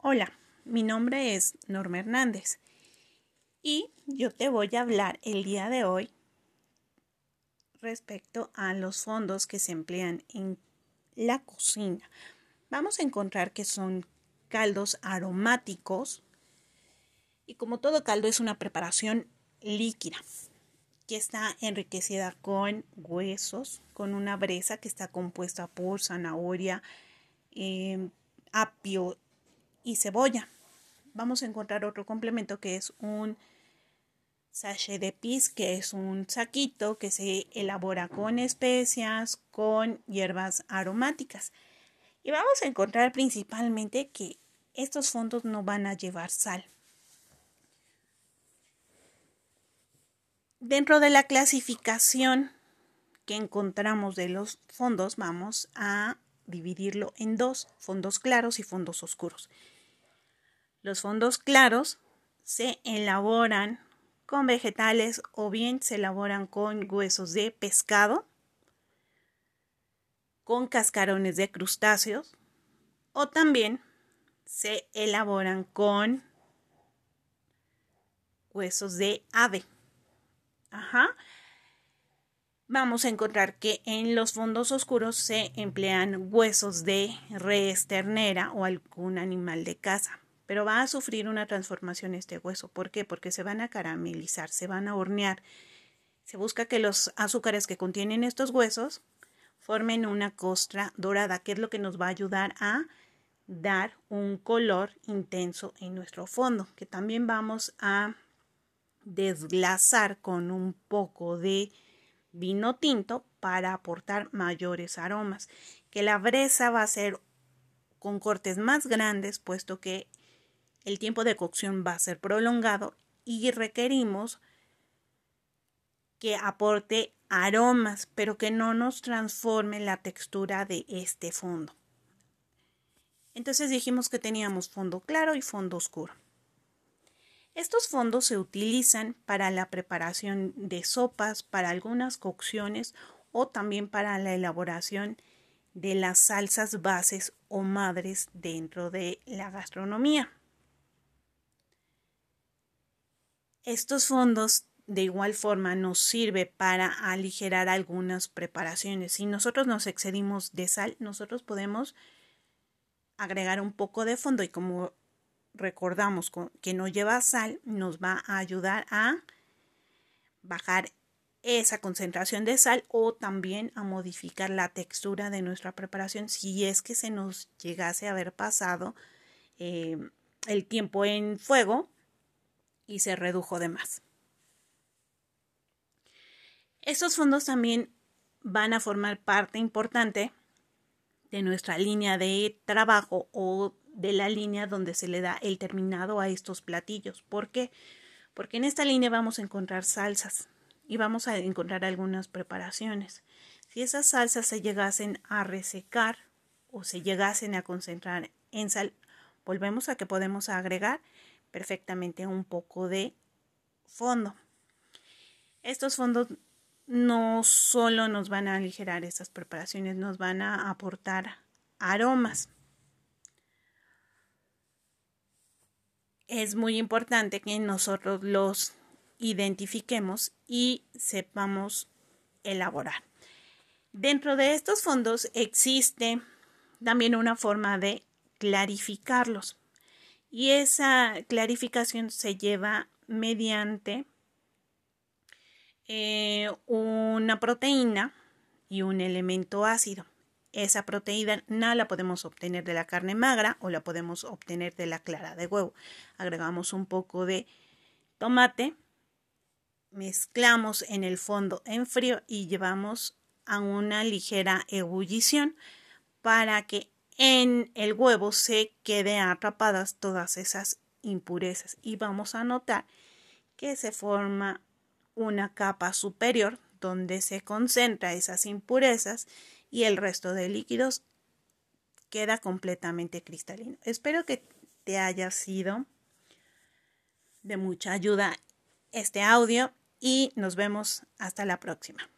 Hola, mi nombre es Norma Hernández y yo te voy a hablar el día de hoy respecto a los fondos que se emplean en la cocina. Vamos a encontrar que son caldos aromáticos y como todo caldo es una preparación líquida que está enriquecida con huesos, con una breza que está compuesta por zanahoria, eh, apio y cebolla. Vamos a encontrar otro complemento que es un sachet de pis, que es un saquito que se elabora con especias, con hierbas aromáticas. Y vamos a encontrar principalmente que estos fondos no van a llevar sal. Dentro de la clasificación que encontramos de los fondos, vamos a dividirlo en dos, fondos claros y fondos oscuros. Los fondos claros se elaboran con vegetales o bien se elaboran con huesos de pescado, con cascarones de crustáceos o también se elaboran con huesos de ave. Ajá. Vamos a encontrar que en los fondos oscuros se emplean huesos de res, ternera o algún animal de caza. Pero va a sufrir una transformación este hueso. ¿Por qué? Porque se van a caramelizar, se van a hornear. Se busca que los azúcares que contienen estos huesos formen una costra dorada, que es lo que nos va a ayudar a dar un color intenso en nuestro fondo, que también vamos a desglasar con un poco de vino tinto para aportar mayores aromas. Que la breza va a ser con cortes más grandes, puesto que el tiempo de cocción va a ser prolongado y requerimos que aporte aromas, pero que no nos transforme la textura de este fondo. Entonces dijimos que teníamos fondo claro y fondo oscuro. Estos fondos se utilizan para la preparación de sopas, para algunas cocciones o también para la elaboración de las salsas bases o madres dentro de la gastronomía. Estos fondos de igual forma nos sirve para aligerar algunas preparaciones. Si nosotros nos excedimos de sal, nosotros podemos agregar un poco de fondo y como recordamos que no lleva sal, nos va a ayudar a bajar esa concentración de sal o también a modificar la textura de nuestra preparación si es que se nos llegase a haber pasado eh, el tiempo en fuego y se redujo de más. Estos fondos también van a formar parte importante de nuestra línea de trabajo o de la línea donde se le da el terminado a estos platillos. ¿Por qué? Porque en esta línea vamos a encontrar salsas y vamos a encontrar algunas preparaciones. Si esas salsas se llegasen a resecar o se llegasen a concentrar en sal, volvemos a que podemos agregar perfectamente un poco de fondo. Estos fondos no solo nos van a aligerar estas preparaciones, nos van a aportar aromas. Es muy importante que nosotros los identifiquemos y sepamos elaborar. Dentro de estos fondos existe también una forma de clarificarlos y esa clarificación se lleva mediante eh, una proteína y un elemento ácido. Esa proteína no la podemos obtener de la carne magra o la podemos obtener de la clara de huevo. Agregamos un poco de tomate, mezclamos en el fondo en frío y llevamos a una ligera ebullición para que en el huevo se queden atrapadas todas esas impurezas y vamos a notar que se forma una capa superior donde se concentra esas impurezas y el resto de líquidos queda completamente cristalino. Espero que te haya sido de mucha ayuda este audio y nos vemos hasta la próxima.